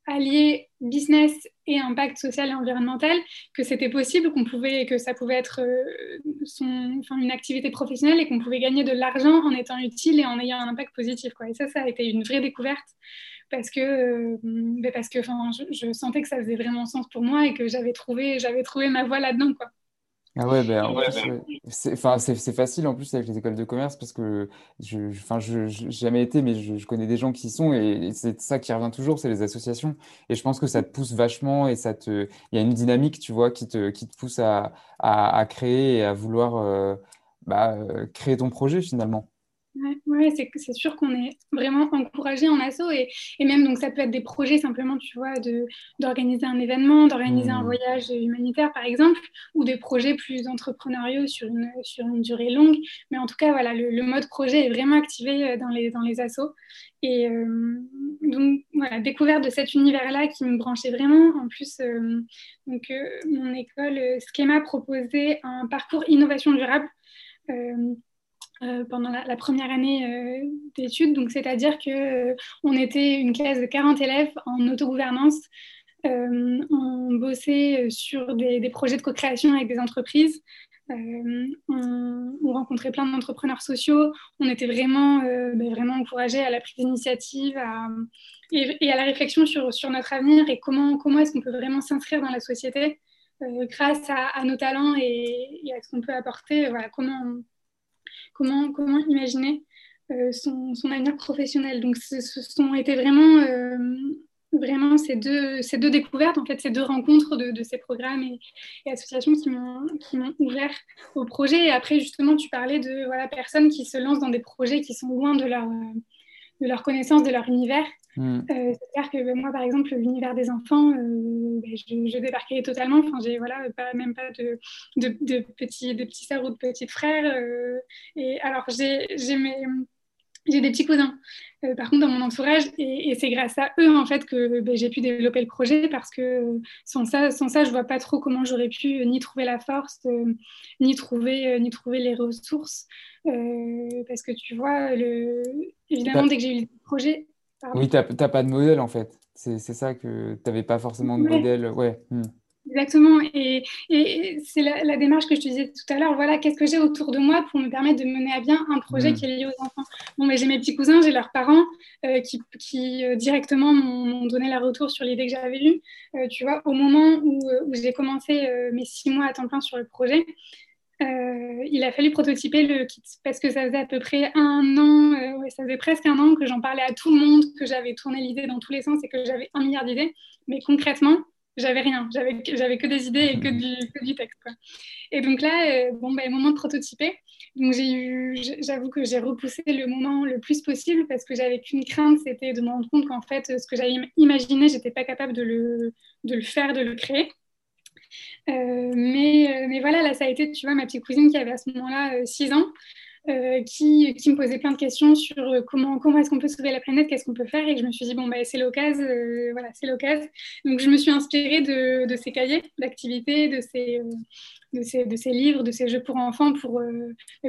allier business et impact social et environnemental, que c'était possible, qu'on pouvait, que ça pouvait être euh, une activité professionnelle et qu'on pouvait gagner de l'argent en étant utile et en ayant un impact positif. Et ça, ça a été une vraie découverte parce que, euh, ben parce que je, je, sentais que ça faisait vraiment sens pour moi et que j'avais trouvé, j'avais trouvé ma voie là-dedans. Ah ouais, ben, c'est facile en plus avec les écoles de commerce parce que je, enfin, je, jamais été, mais je, connais des gens qui y sont et, c'est ça qui revient toujours, c'est les associations. Et je pense que ça te pousse vachement et ça te, il y a une dynamique, tu vois, qui te, qui te pousse à, à, créer et à vouloir euh, bah, euh, créer ton projet finalement. Ouais, c'est sûr qu'on est vraiment encouragé en asso et, et, même donc ça peut être des projets simplement, tu vois, d'organiser un événement, d'organiser un mmh. voyage humanitaire par exemple, ou des projets plus entrepreneuriaux sur une, sur une durée longue. Mais en tout cas, voilà, le, mode projet est vraiment activé euh, dans les, dans les assos. Et euh, donc voilà, découverte de cet univers-là qui me branchait vraiment. En plus, euh, donc mon école Schema proposait un parcours innovation durable. Euh, pendant la, première année euh, d'études. Donc, c'est-à-dire qu'on euh, on était une classe de 40 élèves en autogouvernance. on bossait sur des, projets de co-création avec des entreprises. On, rencontrait plein d'entrepreneurs sociaux. On était vraiment, ben, vraiment encouragés à la prise d'initiative et, à la réflexion sur, sur notre avenir et comment, comment est-ce qu'on peut vraiment s'inscrire dans la société grâce à, nos talents et, et à ce qu'on peut apporter. Voilà, comment comment, imaginer euh, son, avenir professionnel. Donc, ce, sont été vraiment, euh, ces deux, découvertes, en fait, ces deux rencontres de, ces programmes et, associations qui m'ont ouvert au projet. Et après, justement, tu parlais de voilà, personnes qui se lancent dans des projets qui sont loin de leur, de leur connaissance, de leur univers. Hmm. C'est-à-dire que ben, moi, par exemple, l'univers des enfants, ben, je, je, débarquais totalement. Enfin, j'ai voilà, pas, même pas de, de, de, petits, de petits sœurs ou de petits frères. et alors, j'ai des petits cousins, euh, par contre, dans mon entourage, et, c'est grâce à eux, en fait, que ben, j'ai pu développer le projet, parce que sans ça, sans ça je vois pas trop comment j'aurais pu euh, ni trouver la force, euh, ni, trouver, ni trouver les ressources. parce que tu vois, le... évidemment, dès que j'ai eu le projet... Oui, tu n'as pas de modèle, en fait. C'est ça que tu n'avais pas forcément de modèle. Ouais. Hmm. Exactement. Et, c'est la, démarche que je te disais tout à l'heure. Voilà, qu'est-ce que j'ai autour de moi pour me permettre de mener à bien un projet mm. qui est lié aux enfants? Bon, mais j'ai mes petits cousins, j'ai leurs parents euh, qui, euh, directement m'ont donné la retour sur l'idée que j'avais eue. Euh, tu vois, au moment où, j'ai commencé mes six mois à temps plein sur le projet, il a fallu prototyper le kit parce que ça faisait à peu près un an, ouais, ça faisait presque un an que j'en parlais à tout le monde, que j'avais tourné l'idée dans tous les sens et que j'avais un milliard d'idées. Mais concrètement, j'avais rien, j'avais, j'avais que des idées et que du, que du texte. Quoi. Et donc là, euh, bon, bah, moment de prototyper. Donc j'ai eu, j'avoue que j'ai repoussé le moment le plus possible parce que j'avais qu'une crainte, c'était de me rendre compte qu'en fait, ce que j'avais imaginé, j'étais pas capable de le, de le faire, de le créer. Euh, mais, euh, mais voilà, là, ça a été, tu vois, ma petite cousine qui avait à ce moment-là 6 ans. Euh, qui, qui, me posait plein de questions sur comment, comment est-ce qu'on peut sauver la planète, qu'est-ce qu'on peut faire. Et je me suis dit, bon, bah, c'est l'occasion, euh, voilà, c'est l'occasion. Donc, je me suis inspirée de, de ces cahiers d'activités, de ces, de, ces, de ces livres, de ces jeux pour enfants pour,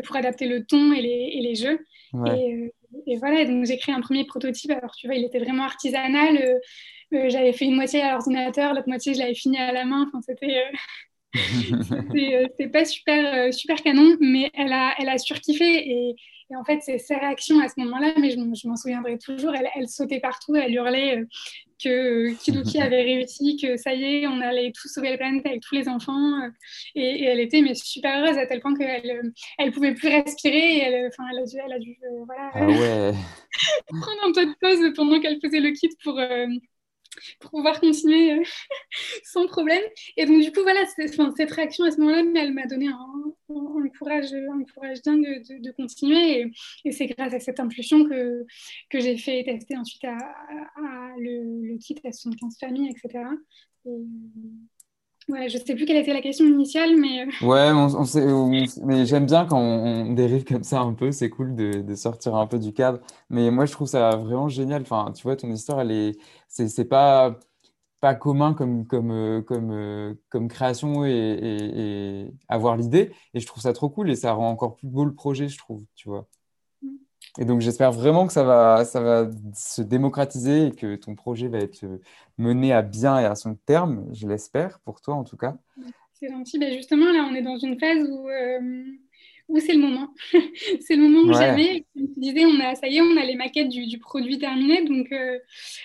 pour adapter le ton et les, et les jeux. Et, et, voilà, donc j'ai créé un premier prototype. Alors, tu vois, il était vraiment artisanal. J'avais fait une moitié à l'ordinateur, l'autre moitié, je l'avais fini à la main. Enfin, c'était Euh, c'est pas super, euh, super canon, mais elle a, elle a surkiffé. Et, et en fait, c'est ses réactions à ce moment-là, mais je, m'en souviendrai toujours. Elle, elle, sautait partout, elle hurlait euh, que Kiduki avait réussi, que ça y est, on allait tous sauver la planète avec tous les enfants. et, elle était mais super heureuse à tel point qu'elle elle pouvait plus respirer. Et elle, enfin, elle a dû, elle a dû voilà, ah ouais. prendre un peu de pause pendant qu'elle faisait le kit pour pour pouvoir continuer euh, sans problème. Et donc, du coup, voilà, cette réaction à ce moment-là, elle m'a donné un, courage, un courage dingue de, continuer. Et, c'est grâce à cette impulsion que, que j'ai fait tester ensuite à, le, kit à 75 familles, etc. Et, Ouais, je sais plus quelle était la question initiale, mais. Euh, ouais, on, sait, mais j'aime bien quand on, dérive comme ça un peu. C'est cool de, de, sortir un peu du cadre. Mais moi, je trouve ça vraiment génial. Enfin, tu vois, ton histoire, elle est, c'est, pas pas commun comme comme euh, comme euh, comme création et, et avoir l'idée. Et je trouve ça trop cool et ça rend encore plus beau le projet, je trouve. Tu vois. Et donc, j'espère vraiment que ça va, ça va se démocratiser et que ton projet va être mené à bien et à son terme, je l'espère, pour toi en tout cas. C'est gentil. Ben justement, là, on est dans une phase où, euh, où c'est le moment. c'est le moment où jamais. Comme tu disais, on a, ça y est, on a les maquettes du, du produit terminé. Donc, euh,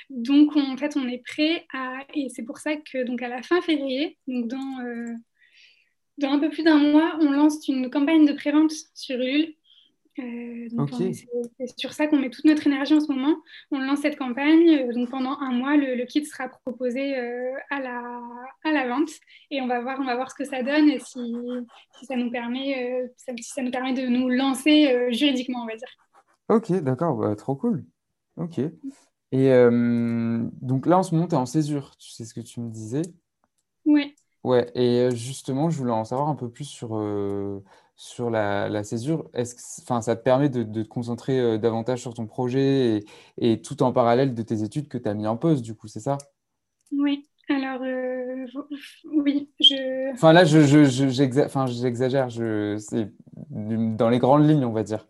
donc en fait, on est prêt à. Et c'est pour ça que, donc, à la fin février, donc dans, euh, dans un peu plus d'un mois, on lance une campagne de prévente sur Ulule euh, c'est sur ça qu'on met toute notre énergie en ce moment. On lance cette campagne. Euh, donc pendant un mois, le, kit sera proposé euh, à, la, à la vente et on va voir, on va voir ce que ça donne et si, si ça nous permet, si ça nous permet de nous lancer juridiquement, on va dire. Ok, d'accord, bah, trop cool. Ok. Et donc là, en ce moment, tu es en césure, tu sais ce que tu me disais? Oui. Ouais, et justement, je voulais en savoir un peu plus sur sur la, césure, est-ce que, enfin, ça te permet de, te concentrer euh, davantage sur ton projet et, tout en parallèle de tes études que tu as mis en pause, du coup, c'est ça? Oui, alors euh, oui, je... Enfin là, je, j'exagère, je, c'est dans les grandes lignes, on va dire.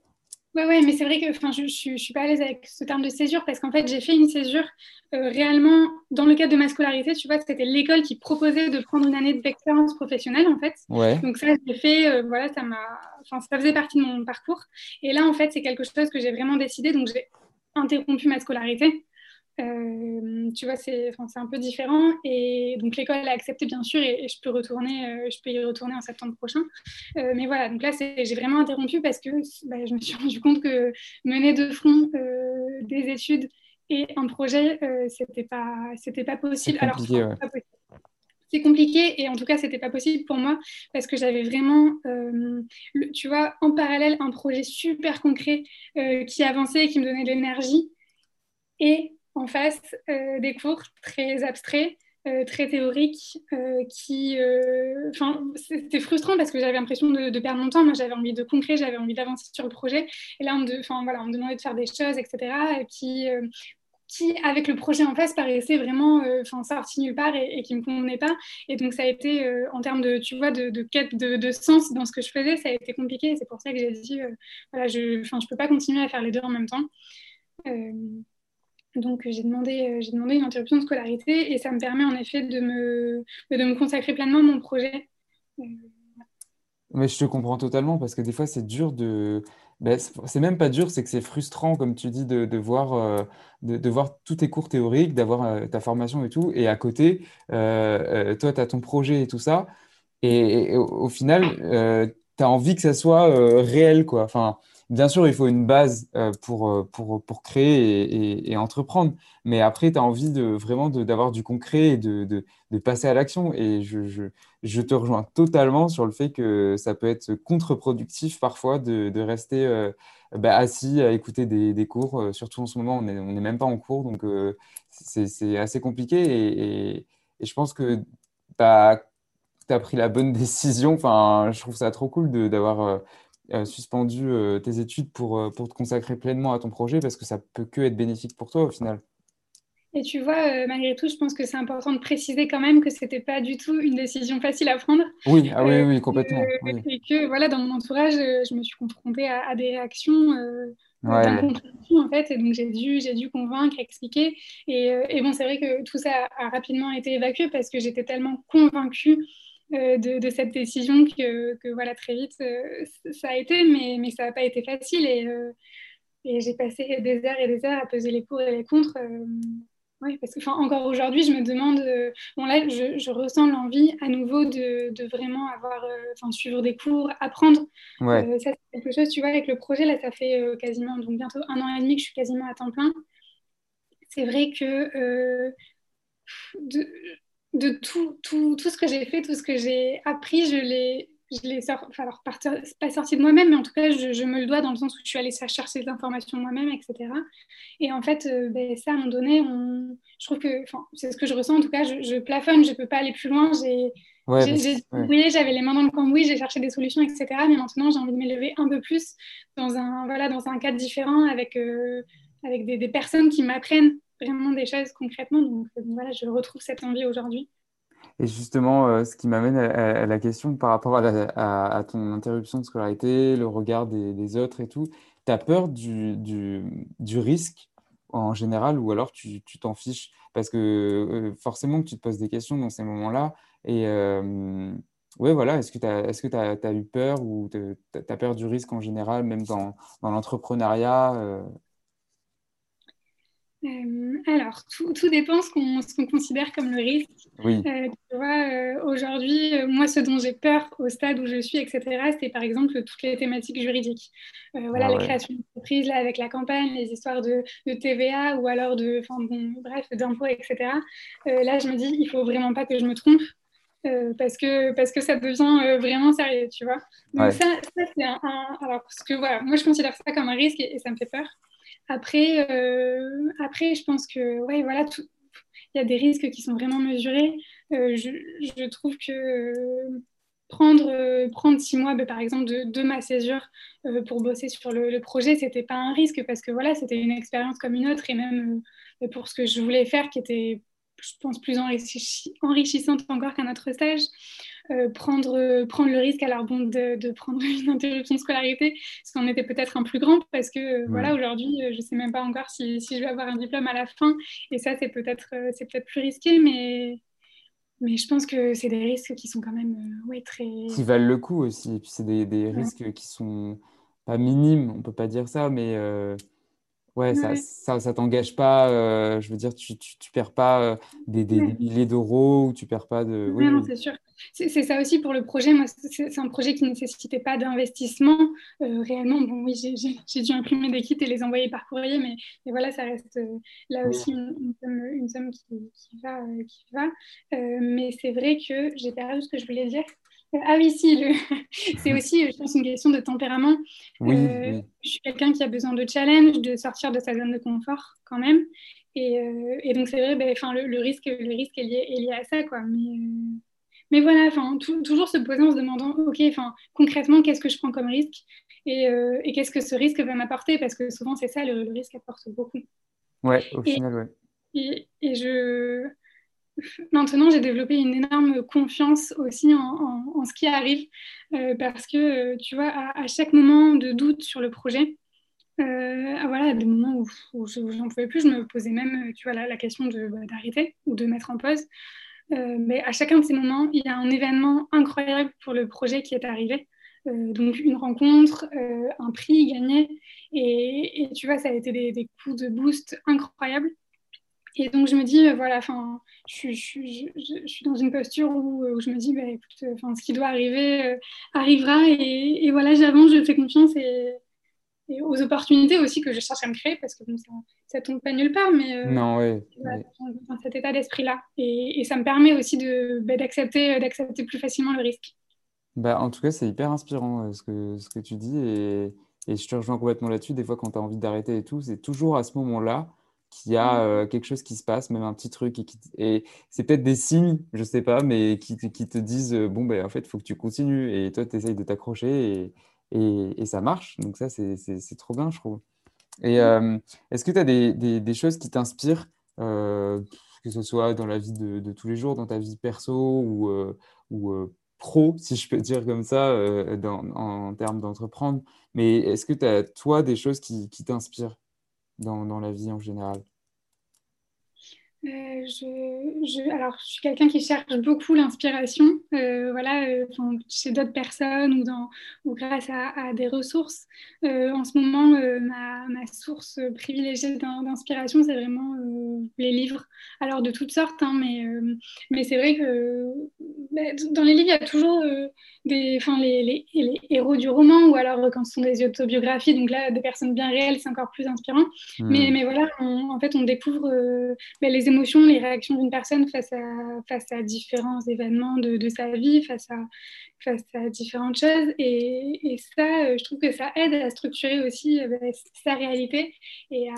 Oui, ouais, mais c'est vrai que je ne je, suis pas à l'aise avec ce terme de césure parce qu'en fait, j'ai fait une césure euh, réellement dans le cadre de ma scolarité. Tu vois, c'était l'école qui proposait de prendre une année d'expérience professionnelle, en fait. Ouais. Donc ça, j'ai fait, euh, voilà, ça m'a, enfin, ça faisait partie de mon parcours. Et là, en fait, c'est quelque chose que j'ai vraiment décidé. Donc, j'ai interrompu ma scolarité. Euh, tu vois, c'est un peu différent. Et donc, l'école a accepté, bien sûr, et, je, peux retourner, euh, je peux y retourner en septembre prochain. Euh, mais voilà, donc là, j'ai vraiment interrompu parce que bah, je me suis rendu compte que mener de front des études et un projet, c'était pas, pas possible. Alors, c'est compliqué et en tout cas c'était pas possible pour moi parce que j'avais vraiment tu vois en parallèle un projet super concret qui avançait et qui me donnait de l'énergie et en face des cours très abstraits euh, très théorique euh, qui euh, enfin c'était frustrant parce que j'avais l'impression de, perdre mon temps moi j'avais envie de concret j'avais envie d'avancer sur le projet et là on voilà, on me demandait de faire des choses etc qui qui, avec le projet en face, paraissait vraiment enfin sorti nulle part et, qui ne me convenait pas. Et donc, ça a été, en termes de, tu vois, de, quête de, de, sens dans ce que je faisais, ça a été compliqué. C'est pour ça que j'ai dit, voilà, je ne peux pas continuer à faire les deux en même temps. Donc j'ai demandé, euh, j'ai demandé une interruption de scolarité et ça me permet en effet de me, de me consacrer pleinement à mon projet. Euh, Mais je te comprends totalement parce que des fois c'est dur de... Ben, c'est même pas dur, c'est que c'est frustrant, comme tu dis, de, de voir, euh, de, voir tous tes cours théoriques, d'avoir ta formation et tout, et à côté, toi, tu as ton projet et tout ça, et, au, final, tu as envie que ça soit réel, quoi. Enfin, bien sûr, il faut une base euh, pour, euh, pour, pour créer et, entreprendre, mais après, tu as envie de, vraiment d'avoir du concret et de, de, passer à l'action. Et je, je, te rejoins totalement sur le fait que ça peut être contre-productif parfois de, rester euh, bah, assis à écouter des, des, cours. Surtout en ce moment, on n'est on est même pas en cours, donc c'est assez compliqué. Et, et, je pense que tu as pris la bonne décision. Enfin, je trouve ça trop cool d'avoir euh, suspendu euh, tes études pour, euh, pour te consacrer pleinement à ton projet parce que ça peut que être bénéfique pour toi au final. Et tu vois, malgré tout, je pense que c'est important de préciser quand même que ce n'était pas du tout une décision facile à prendre. Oui, ah oui, oui, complètement. Et que voilà, dans mon entourage, je me suis confrontée à, des réactions d'incompréhension en fait, et donc j'ai dû, j'ai dû convaincre, expliquer. Et, et bon, c'est vrai que tout ça a rapidement été évacué parce que j'étais tellement convaincue euh, de, cette décision que, voilà, très vite, euh, ça a été, mais, mais ça n'a pas été facile. Et, euh, et j'ai passé des heures et des heures à peser les pour et les contre. Oui, parce que encore aujourd'hui, je me demande, bon là, je, ressens l'envie à nouveau de, de vraiment avoir, enfin, suivre des cours, apprendre. ça, c'est quelque chose, tu vois, avec le projet, là, ça fait quasiment, donc bientôt un an et demi que je suis quasiment à temps plein. C'est vrai que de, de tout, tout, tout, ce que j'ai fait, tout ce que j'ai appris, je l'ai, je l'ai enfin, alors, pas sorti de moi-même, mais en tout cas, je, me le dois dans le sens où je suis allée chercher les informations moi-même, etc. Et en fait, euh, ben, ça, à un moment donné, on... je trouve que, c'est ce que je ressens, en tout cas, je, plafonne, je ne peux pas aller plus loin. J'ai, ouais, j'avais les mains dans le cambouis, j'ai cherché des solutions, etc. Mais maintenant, j'ai envie de m'élever un peu plus dans un, voilà, dans un cadre différent avec, euh, avec des, des personnes qui m'apprennent vraiment des choses concrètement. Donc, euh, voilà, je retrouve cette envie aujourd'hui. Et justement, euh, ce qui m'amène à, la question par rapport à, ton interruption de scolarité, le regard des, autres et tout, tu as peur du, du, risque en général ou alors tu t'en fiches? Parce que euh, forcément que tu te poses des questions dans ces moments-là. Et ouais, voilà, est-ce que tu as, est as, as, eu peur ou tu as peur du risque en général, même dans, dans l'entrepreneuriat euh, alors, tout, tout, dépend ce qu'on considère comme le risque. Oui. Euh, tu vois, euh, aujourd'hui, moi, ce dont j'ai peur au stade où je suis, etc., c'est par exemple toutes les thématiques juridiques. voilà, ah, la création d'entreprise, là, avec la campagne, les histoires de, de TVA ou alors de, bon, bref, d'impôts, etc. là, je me dis, il faut vraiment pas que je me trompe. parce, que, parce que ça devient vraiment sérieux, tu vois. Donc ça, ça c'est un, Alors, parce que voilà, moi je considère ça comme un risque et ça me fait peur. Après, euh, après, je pense que, ouais, voilà, il y a des risques qui sont vraiment mesurés. Euh, je, trouve que euh, prendre, prendre six mois, bah, par exemple, de, ma césure pour bosser sur le, le projet, c'était pas un risque parce que voilà, c'était une expérience comme une autre et même pour ce que je voulais faire qui était je pense, plus enrichissante encore qu'un autre stage. Euh, prendre, prendre le risque alors bon, de, de, prendre une interruption de scolarité, parce qu'on était peut-être un plus grand, parce que voilà, aujourd'hui, euh, je ne sais même pas encore si, si, je vais avoir un diplôme à la fin, et ça, c'est peut-être euh, c'est peut-être plus risqué, mais, mais je pense que c'est des risques qui sont quand même ouais, très... Qui valent le coup aussi, et puis c'est des, des risques qui sont pas minimes, on peut pas dire ça, mais Ouais, ça, ça, ça t'engage pas. Euh, je veux dire, tu, tu, perds pas euh, des, des, milliers d'euros ou tu perds pas de. Oui, non, c'est sûr. C'est ça aussi pour le projet. Moi, c'est un projet qui ne nécessitait pas d'investissement. Euh, réellement, bon, oui, j'ai dû imprimer des kits et les envoyer par courrier, mais, mais voilà, ça reste là aussi une, une, somme, qui, qui, va. Qui va. mais c'est vrai que j'ai perdu ce que je voulais dire. Ah oui, si, c'est aussi, je pense, une question de tempérament. Euh, je suis quelqu'un qui a besoin de challenge, de sortir de sa zone de confort quand même. Et, donc, c'est vrai, ben, le, le, risque, le risque est lié, est lié à ça. Quoi. Mais, mais voilà, toujours se poser en se demandant, OK, concrètement, qu'est-ce que je prends comme risque et, qu'est-ce que ce risque va m'apporter? Parce que souvent, c'est ça, le, risque apporte beaucoup. Ouais, au final, ouais. Et, et je Maintenant, j'ai développé une énorme confiance aussi en, ce qui arrive euh, parce que, euh, tu vois, à, chaque moment de doute sur le projet, euh, ah, voilà, des moments où, où j'en pouvais plus, je me posais même, tu vois, la, question bah, d'arrêter ou de mettre en pause. mais à chacun de ces moments, il y a un événement incroyable pour le projet qui est arrivé. donc une rencontre, un prix gagné, et, tu vois, ça a été des coups de boost incroyables. Et donc, je me dis, euh, voilà, enfin, je, je, je, suis dans une posture où, euh, je me dis, bah, écoute, euh, ce qui doit arriver arrivera. Et, voilà, j'avance, je fais confiance et, aux opportunités aussi que je cherche à me créer parce que ça, ne tombe pas nulle part. Mais non, oui. dans cet état d'esprit-là. Et, ça me permet aussi bah, d'accepter d'accepter plus facilement le risque. Bah, en tout cas, c'est hyper inspirant ce, que, ce que tu dis. Et, et je te rejoins complètement là-dessus. Des fois, quand tu as envie d'arrêter et tout, c'est toujours à ce moment-là qu'il y a mmh. euh, quelque chose qui se passe, même un petit truc, et, et c'est peut-être des signes, je sais pas, mais qui, qui te disent, euh, bon, ben, en fait, il faut que tu continues, et toi, tu essayes de t'accrocher, et, et, ça marche. Donc ça, c'est trop bien, je trouve. Et mmh. euh, est-ce que tu as des, des, choses qui t'inspirent, que ce soit dans la vie de, de, tous les jours, dans ta vie perso ou, ou pro, si je peux dire comme ça, dans, en termes d'entreprendre, mais est-ce que tu as, toi, des choses qui, qui t'inspirent? Dans, dans la vie en général euh, je, alors, je suis quelqu'un qui cherche beaucoup l'inspiration, euh, voilà, euh, chez d'autres personnes ou, dans, ou grâce à, des ressources. en ce moment, ma, ma, source privilégiée d'inspiration, c'est vraiment les livres. Alors, de toutes sortes, hein, mais, mais c'est vrai que bah, dans les livres, il y a toujours des, les, les, les, héros du roman, ou alors quand ce sont des autobiographies, donc là, des personnes bien réelles, c'est encore plus inspirant. Hmm. Mais, mais voilà, en fait, on découvre bah, les émotions, les réactions d'une personne face à, face à différents événements de, sa vie, face à, face à différentes choses. Et, et, ça, euh, je trouve que ça aide à structurer aussi euh, bah, sa réalité et à,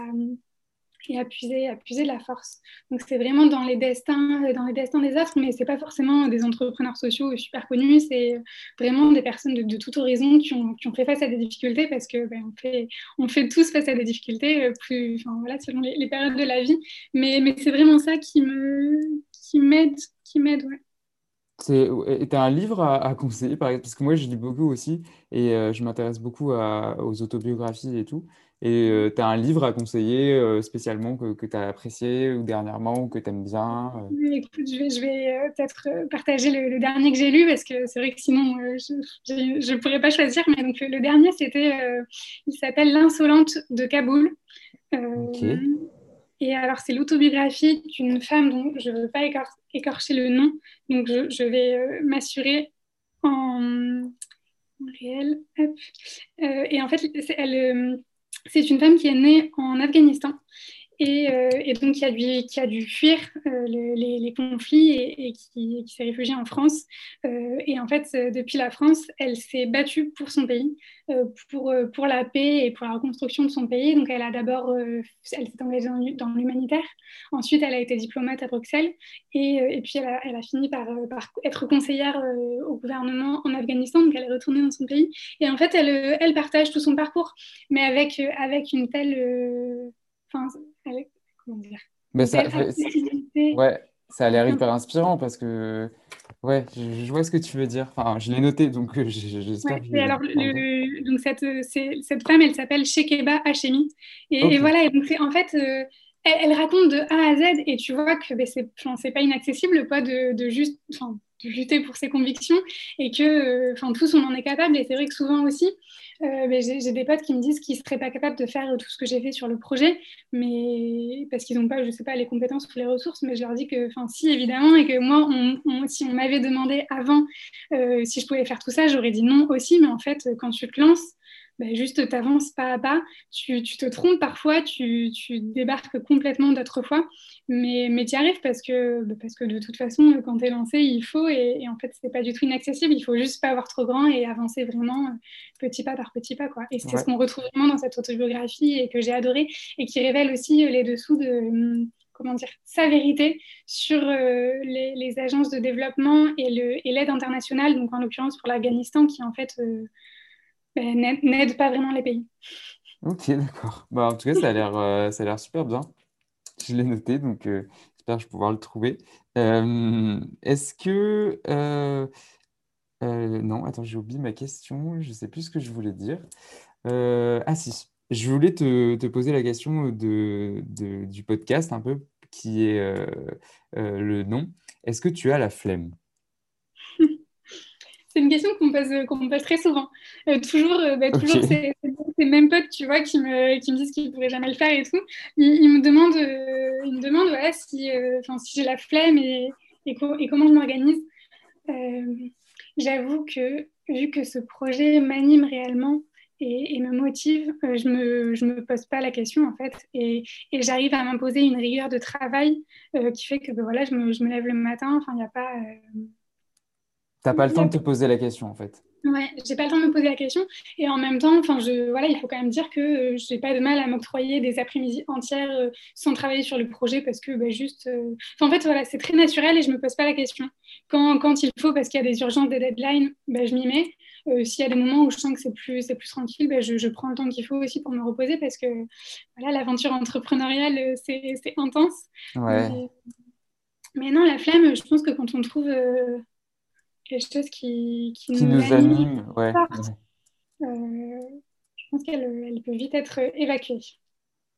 et à puiser, à puiser la force. Donc c'est vraiment dans les destins, dans les destins des autres, mais c'est pas forcément des entrepreneurs sociaux super connus, c'est vraiment des personnes de, de, tout horizon qui ont, qui ont, fait face à des difficultés parce que ben, on, fait, on fait tous face à des difficultés, euh, plus, enfin, voilà, selon les, périodes de la vie. Mais, mais c'est vraiment ça qui me qui m'aide, qui m'aide, ouais. Tu as un livre à, conseiller, par exemple, parce que moi je lis beaucoup aussi et euh, je m'intéresse beaucoup aux autobiographies et tout. Et euh, tu as un livre à conseiller euh, spécialement que, que tu as apprécié ou dernièrement ou que tu aimes bien Écoute, je vais, je vais peut-être partager le, dernier que j'ai lu parce que c'est vrai que sinon je ne pourrais pas choisir. Mais donc le, dernier, c'était, il s'appelle L'insolente de Kaboul. Et alors, c'est l'autobiographie d'une femme dont je ne veux pas écorcher le nom, donc je, vais euh, m'assurer en, réel. Euh, et en fait, euh, c'est une femme qui est née en Afghanistan euh, et, donc qui a dû, fuir euh, les, conflits et, qui, s'est réfugiée en France. Euh, et en fait, depuis la France, elle s'est battue pour son pays, pour, la paix et pour la reconstruction de son pays. Donc elle a d'abord, elle s'est engagée dans, l'humanitaire. Ensuite, elle a été diplomate à Bruxelles. Et, puis elle a, fini par, être conseillère au gouvernement en Afghanistan. Donc elle est retournée dans son pays. Et en fait, elle, partage tout son parcours, mais avec une telle... Enfin, comment dire Mais ça, ouais, ça a l'air hyper inspirant parce que ouais, je, vois ce que tu veux dire. Enfin, je l'ai noté, donc euh, j'espère. Ouais, alors, donc cette, cette femme, elle s'appelle Shekeba Hashemi. Et, voilà, et donc en fait, euh, elle, raconte de A à Z, et tu vois que ben, c'est pas inaccessible pas de, de juste lutter pour ses convictions et que euh, enfin tous on en est capable et c'est vrai que souvent aussi euh, ben, j'ai des potes qui me disent qu'ils seraient pas capables de faire tout ce que j'ai fait sur le projet mais parce qu'ils n'ont pas je sais pas les compétences ou les ressources. Mais je leur dis que enfin si évidemment et que moi on, si on m'avait demandé avant euh, si je pouvais faire tout ça j'aurais dit non aussi. Mais en fait quand tu te lances bah, juste t'avances pas à pas. Tu, tu, te trompes parfois, tu, tu débarques complètement d'autres fois, mais, mais tu y arrives parce que, bah, parce que de toute façon, quand tu es lancé, il faut, et, en fait, c'est pas du tout inaccessible. Il faut juste pas avoir trop grand et avancer vraiment euh, petit pas par petit pas. Quoi. Et c'est ce qu'on retrouve vraiment dans cette autobiographie et que j'ai adoré et qui révèle aussi euh, les dessous de hum, comment dire, sa vérité sur euh, les, agences de développement et l'aide internationale, donc en l'occurrence pour l'Afghanistan, qui en fait n'aide pas vraiment les pays. Ok, d'accord. Bah, en tout cas, ça a l'air euh, ça a l'air super bien. Je l'ai noté, donc euh, j'espère je pouvoir le trouver. Euh, est-ce que... non, attends, j'ai oublié ma question. Je ne sais plus ce que je voulais dire. ah si, je voulais te, te poser la question de, de, du podcast un peu, qui est le nom. Est-ce que tu as la flemme? C'est une question qu'on me pose, pose très souvent. Euh, toujours, euh, bah, toujours ces, mêmes potes, tu vois, qui me, qui me disent qu'ils ne pourraient jamais le faire et tout. Ils, me demandent, euh, ils me demandent ouais, si, si j'ai la flemme et, et, comment je m'organise. J'avoue que, vu que ce projet m'anime réellement, et, me motive, je ne me, je me, pose pas la question en fait. Et, et j'arrive à m'imposer une rigueur de travail qui fait que ben, voilà, je me, je, me, lève le matin. Enfin, il n'y a pas. T'as pas le temps de te poser la question en fait. Ouais, j'ai pas le temps de me poser la question. Et en même temps, enfin, je, voilà, il faut quand même dire que euh, j'ai pas de mal à m'octroyer des après-midi entières euh, sans travailler sur le projet parce que bah, juste. Euh, en fait, voilà, c'est très naturel et je me pose pas la question. Quand, quand il faut, parce qu'il y a des urgences, des deadlines, bah, je m'y mets. S'il y a des moments où je sens que c'est plus, c'est plus tranquille, bah, je, je, prends le temps qu'il faut aussi pour me reposer parce que voilà, l'aventure entrepreneuriale, c'est, intense. Ouais. Mais, non, la flemme, je pense que quand on trouve quelque chose qui, qui, nous, anime. Ouais. Euh, je pense qu'elle elle peut vite être évacuée.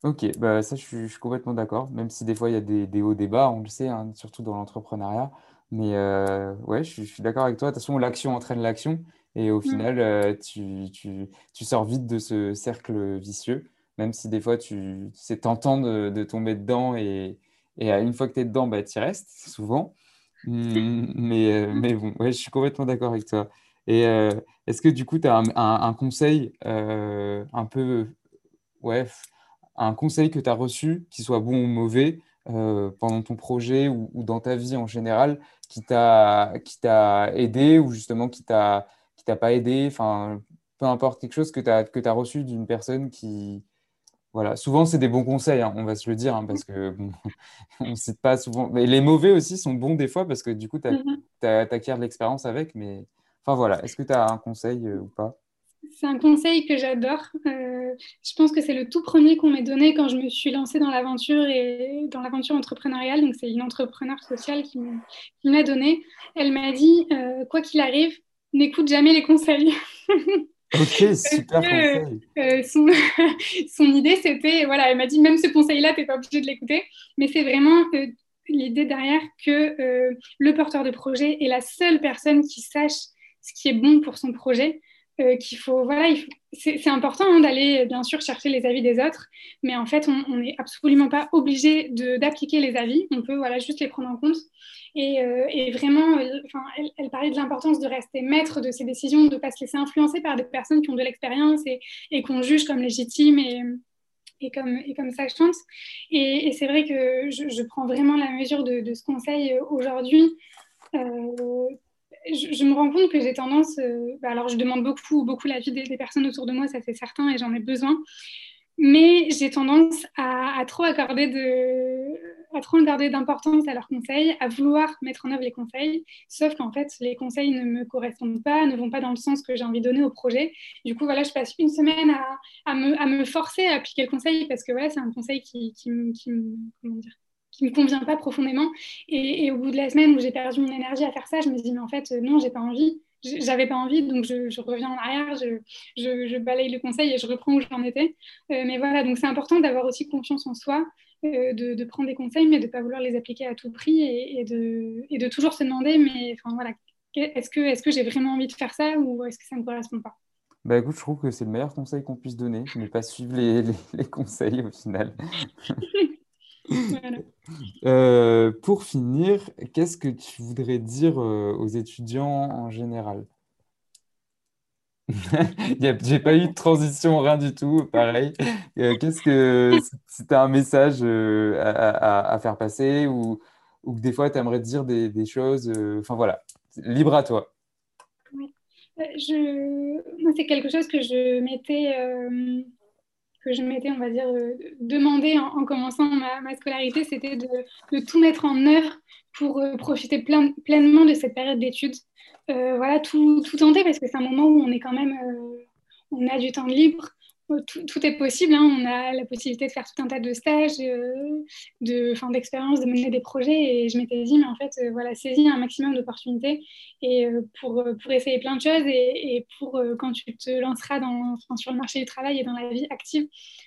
Ok, bah ça je suis, je suis complètement d'accord, même si des fois il y a des, des hauts débats, on le sait, hein, surtout dans l'entrepreneuriat. Mais euh, ouais, je, suis, d'accord avec toi. De toute façon, l'action entraîne l'action. Et au mm. final, euh, tu, tu, tu, sors vite de ce cercle vicieux, même si des fois tu, c'est tentant de, de tomber dedans. Et, et une fois que tu es dedans, bah, tu y restes souvent. Mmh, mais, euh, mais bon, ouais, je suis complètement d'accord avec toi. Et euh, est-ce que du coup, tu as un, conseil euh, un peu, ouais, un conseil que tu as reçu, qu'il soit bon ou mauvais, pendant ton projet ou, dans ta vie en général, qui t'a aidé ou justement qui t'a pas aidé, enfin, peu importe, quelque chose que tu que as reçu d'une personne qui, voilà, souvent c'est des bons conseils, hein, on va se le dire, hein, parce que on ne cite pas souvent. Mais les mauvais aussi sont bons des fois parce que du coup, tu mm-hmm. acquiers de l'expérience avec. Mais enfin voilà, est-ce que tu as un conseil euh, ou pas? C'est un conseil que j'adore. Euh, je pense que c'est le tout premier qu'on m'ait donné quand je me suis lancée dans l'aventure et dans l'aventure entrepreneuriale. Donc c'est une entrepreneur sociale qui me l'a donné. Elle m'a dit euh, quoi qu'il arrive, n'écoute jamais les conseils. Ok, super conseil. Euh, son, idée, c'était, voilà, elle m'a dit, même ce conseil-là, tu n'es pas obligé de l'écouter, mais c'est vraiment euh, l'idée derrière que euh, le porteur de projet est la seule personne qui sache ce qui est bon pour son projet. Qu'il faut, voilà, c'est important hein, d'aller bien sûr chercher les avis des autres, mais en fait, on n'est absolument pas obligé d'appliquer les avis. On peut, voilà, juste les prendre en compte. Euh, et, vraiment, elle, parlait de l'importance de rester maître de ses décisions, de ne pas se laisser influencer par des personnes qui ont de l'expérience et, qu'on juge comme légitimes et, et, comme, et comme ça, je pense. Et, c'est vrai que je, prends vraiment la mesure de, ce conseil euh, aujourd'hui. Euh, je, me rends compte que j'ai tendance, bah, alors je demande beaucoup, beaucoup l'avis des, des personnes autour de moi, ça c'est certain, et j'en ai besoin, mais j'ai tendance à, trop accorder de à trop d'importance à leurs conseils, à vouloir mettre en œuvre les conseils, sauf qu'en fait, les conseils ne me correspondent pas, ne vont pas dans le sens que j'ai envie de donner au projet. Du coup, voilà, je passe une semaine à, me, forcer à appliquer le conseil parce que ouais, c'est un conseil qui, qui, qui, comment dire, qui me convient pas profondément. Et, et, au bout de la semaine où j'ai perdu mon énergie à faire ça, je me dis, mais en fait, non, j'ai pas envie j'avais pas envie, donc je, reviens en arrière, je, je, balaye le conseil et je reprends où j'en étais. Euh, mais voilà, donc c'est important d'avoir aussi confiance en soi, euh, de, prendre des conseils, mais de ne pas vouloir les appliquer à tout prix et, de, et de toujours se demander, mais enfin voilà, est-ce que, est que j'ai vraiment envie de faire ça ou est-ce que ça ne me correspond pas? Bah écoute, je trouve que c'est le meilleur conseil qu'on puisse donner, ne pas suivre les, les conseils au final. Euh, pour finir, qu'est-ce que tu voudrais dire euh, aux étudiants en général? J'ai pas eu de transition, rien du tout, pareil. Euh, qu'est-ce que si tu as un message à, faire passer ou, ou que des fois tu aimerais dire des, des choses, enfin voilà, libre à toi. Je... Moi, c'est quelque chose que je m'étais, que je m'étais, on va dire, demandé en, commençant ma, scolarité, c'était de, tout mettre en œuvre pour profiter plein, pleinement de cette période d'études. Euh, voilà, tout, tout, tenter parce que c'est un moment où on est quand même, euh, on a du temps libre. Euh, tout, est possible, hein. on a la possibilité de faire tout un tas de stages, de, fin, d'expériences, de mener des projets. Et je m'étais dit, mais en fait, voilà, saisis un maximum d'opportunités et pour, pour essayer plein de choses et, pour quand tu te lanceras dans, sur le marché du travail et dans la vie active,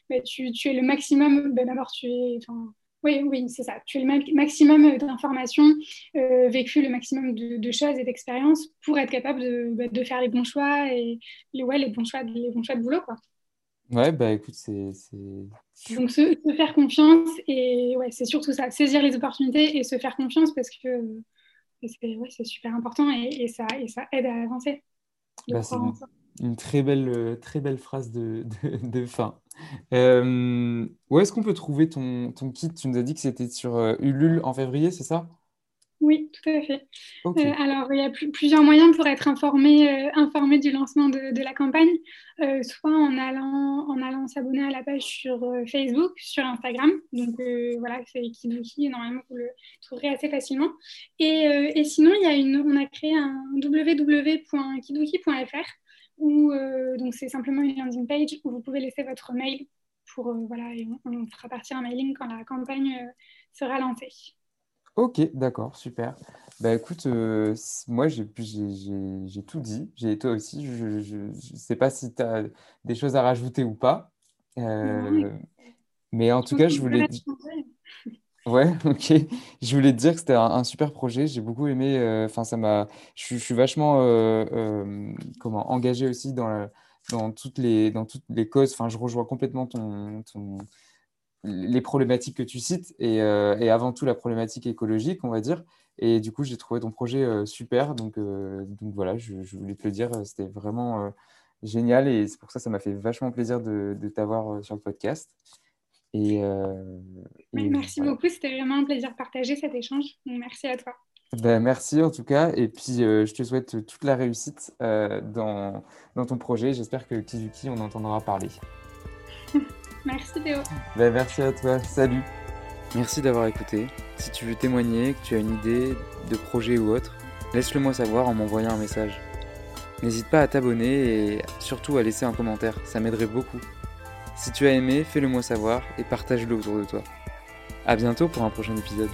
bah, tu, tu, es le maximum. Ben, D'abord, tu es, oui, oui, c'est ça. Tu as le maximum d'informations, euh, vécu le maximum de, choses et d'expériences pour être capable de, bah, de, faire les bons choix et les, ouais, les, bons, choix, les bons choix de boulot. Quoi. Ouais, bah écoute, c'est. Donc se, faire confiance et ouais, c'est surtout ça, saisir les opportunités et se faire confiance parce que c'est ouais, super important et, et, ça, et ça aide à avancer. Bah, c'est une, très belle, très belle phrase de, de, de fin. Euh, où est-ce qu'on peut trouver ton, ton, kit? Tu nous as dit que c'était sur euh, Ulule en février, c'est ça? Oui, tout à fait. Euh, alors, il y a plusieurs moyens pour être informé, informé du lancement de, de la campagne, soit en allant, en allant s'abonner à la page sur Facebook, sur Instagram. Donc, voilà, c'est Kiduki, normalement, vous le trouverez assez facilement. Et, et sinon, il y a une, on a créé un www.kiduki.fr euh, donc c'est simplement une landing page où vous pouvez laisser votre mail pour euh, voilà et on, fera partir un mailing quand la campagne euh, sera lancée. Ok, d'accord, super. Bah écoute, moi j'ai tout dit, j'ai toi aussi, je ne sais pas si tu as des choses à rajouter ou pas, mais en tout cas je voulais... Ouais, ok. Je voulais te dire que c'était un, super projet. J'ai beaucoup aimé. Euh, enfin, ça m'a. Je, suis vachement euh, euh, comment engagé aussi dans, dans toutes les dans toutes les causes. Enfin, je rejoins complètement ton, ton les problématiques que tu cites et, et, avant tout la problématique écologique, on va dire. Et du coup, j'ai trouvé ton projet super. Donc, donc voilà, je, je, voulais te le dire. C'était vraiment génial et c'est pour ça que ça m'a fait vachement plaisir de, de t'avoir sur le podcast. Euh, et, merci beaucoup, c'était vraiment un plaisir de partager cet échange. merci à toi. Ben, merci en tout cas, et puis euh, je te souhaite toute la réussite euh, dans, dans, ton projet. J'espère que Kizuki, on entendra parler. Merci Théo. Ben, merci à toi, salut. Merci d'avoir écouté. Si tu veux témoigner, que tu as une idée de projet ou autre, laisse-le moi savoir en m'envoyant un message. N'hésite pas à t'abonner et surtout à laisser un commentaire, ça m'aiderait beaucoup. Si tu as aimé, fais-le moi savoir et partage-le autour de toi. A bientôt pour un prochain épisode.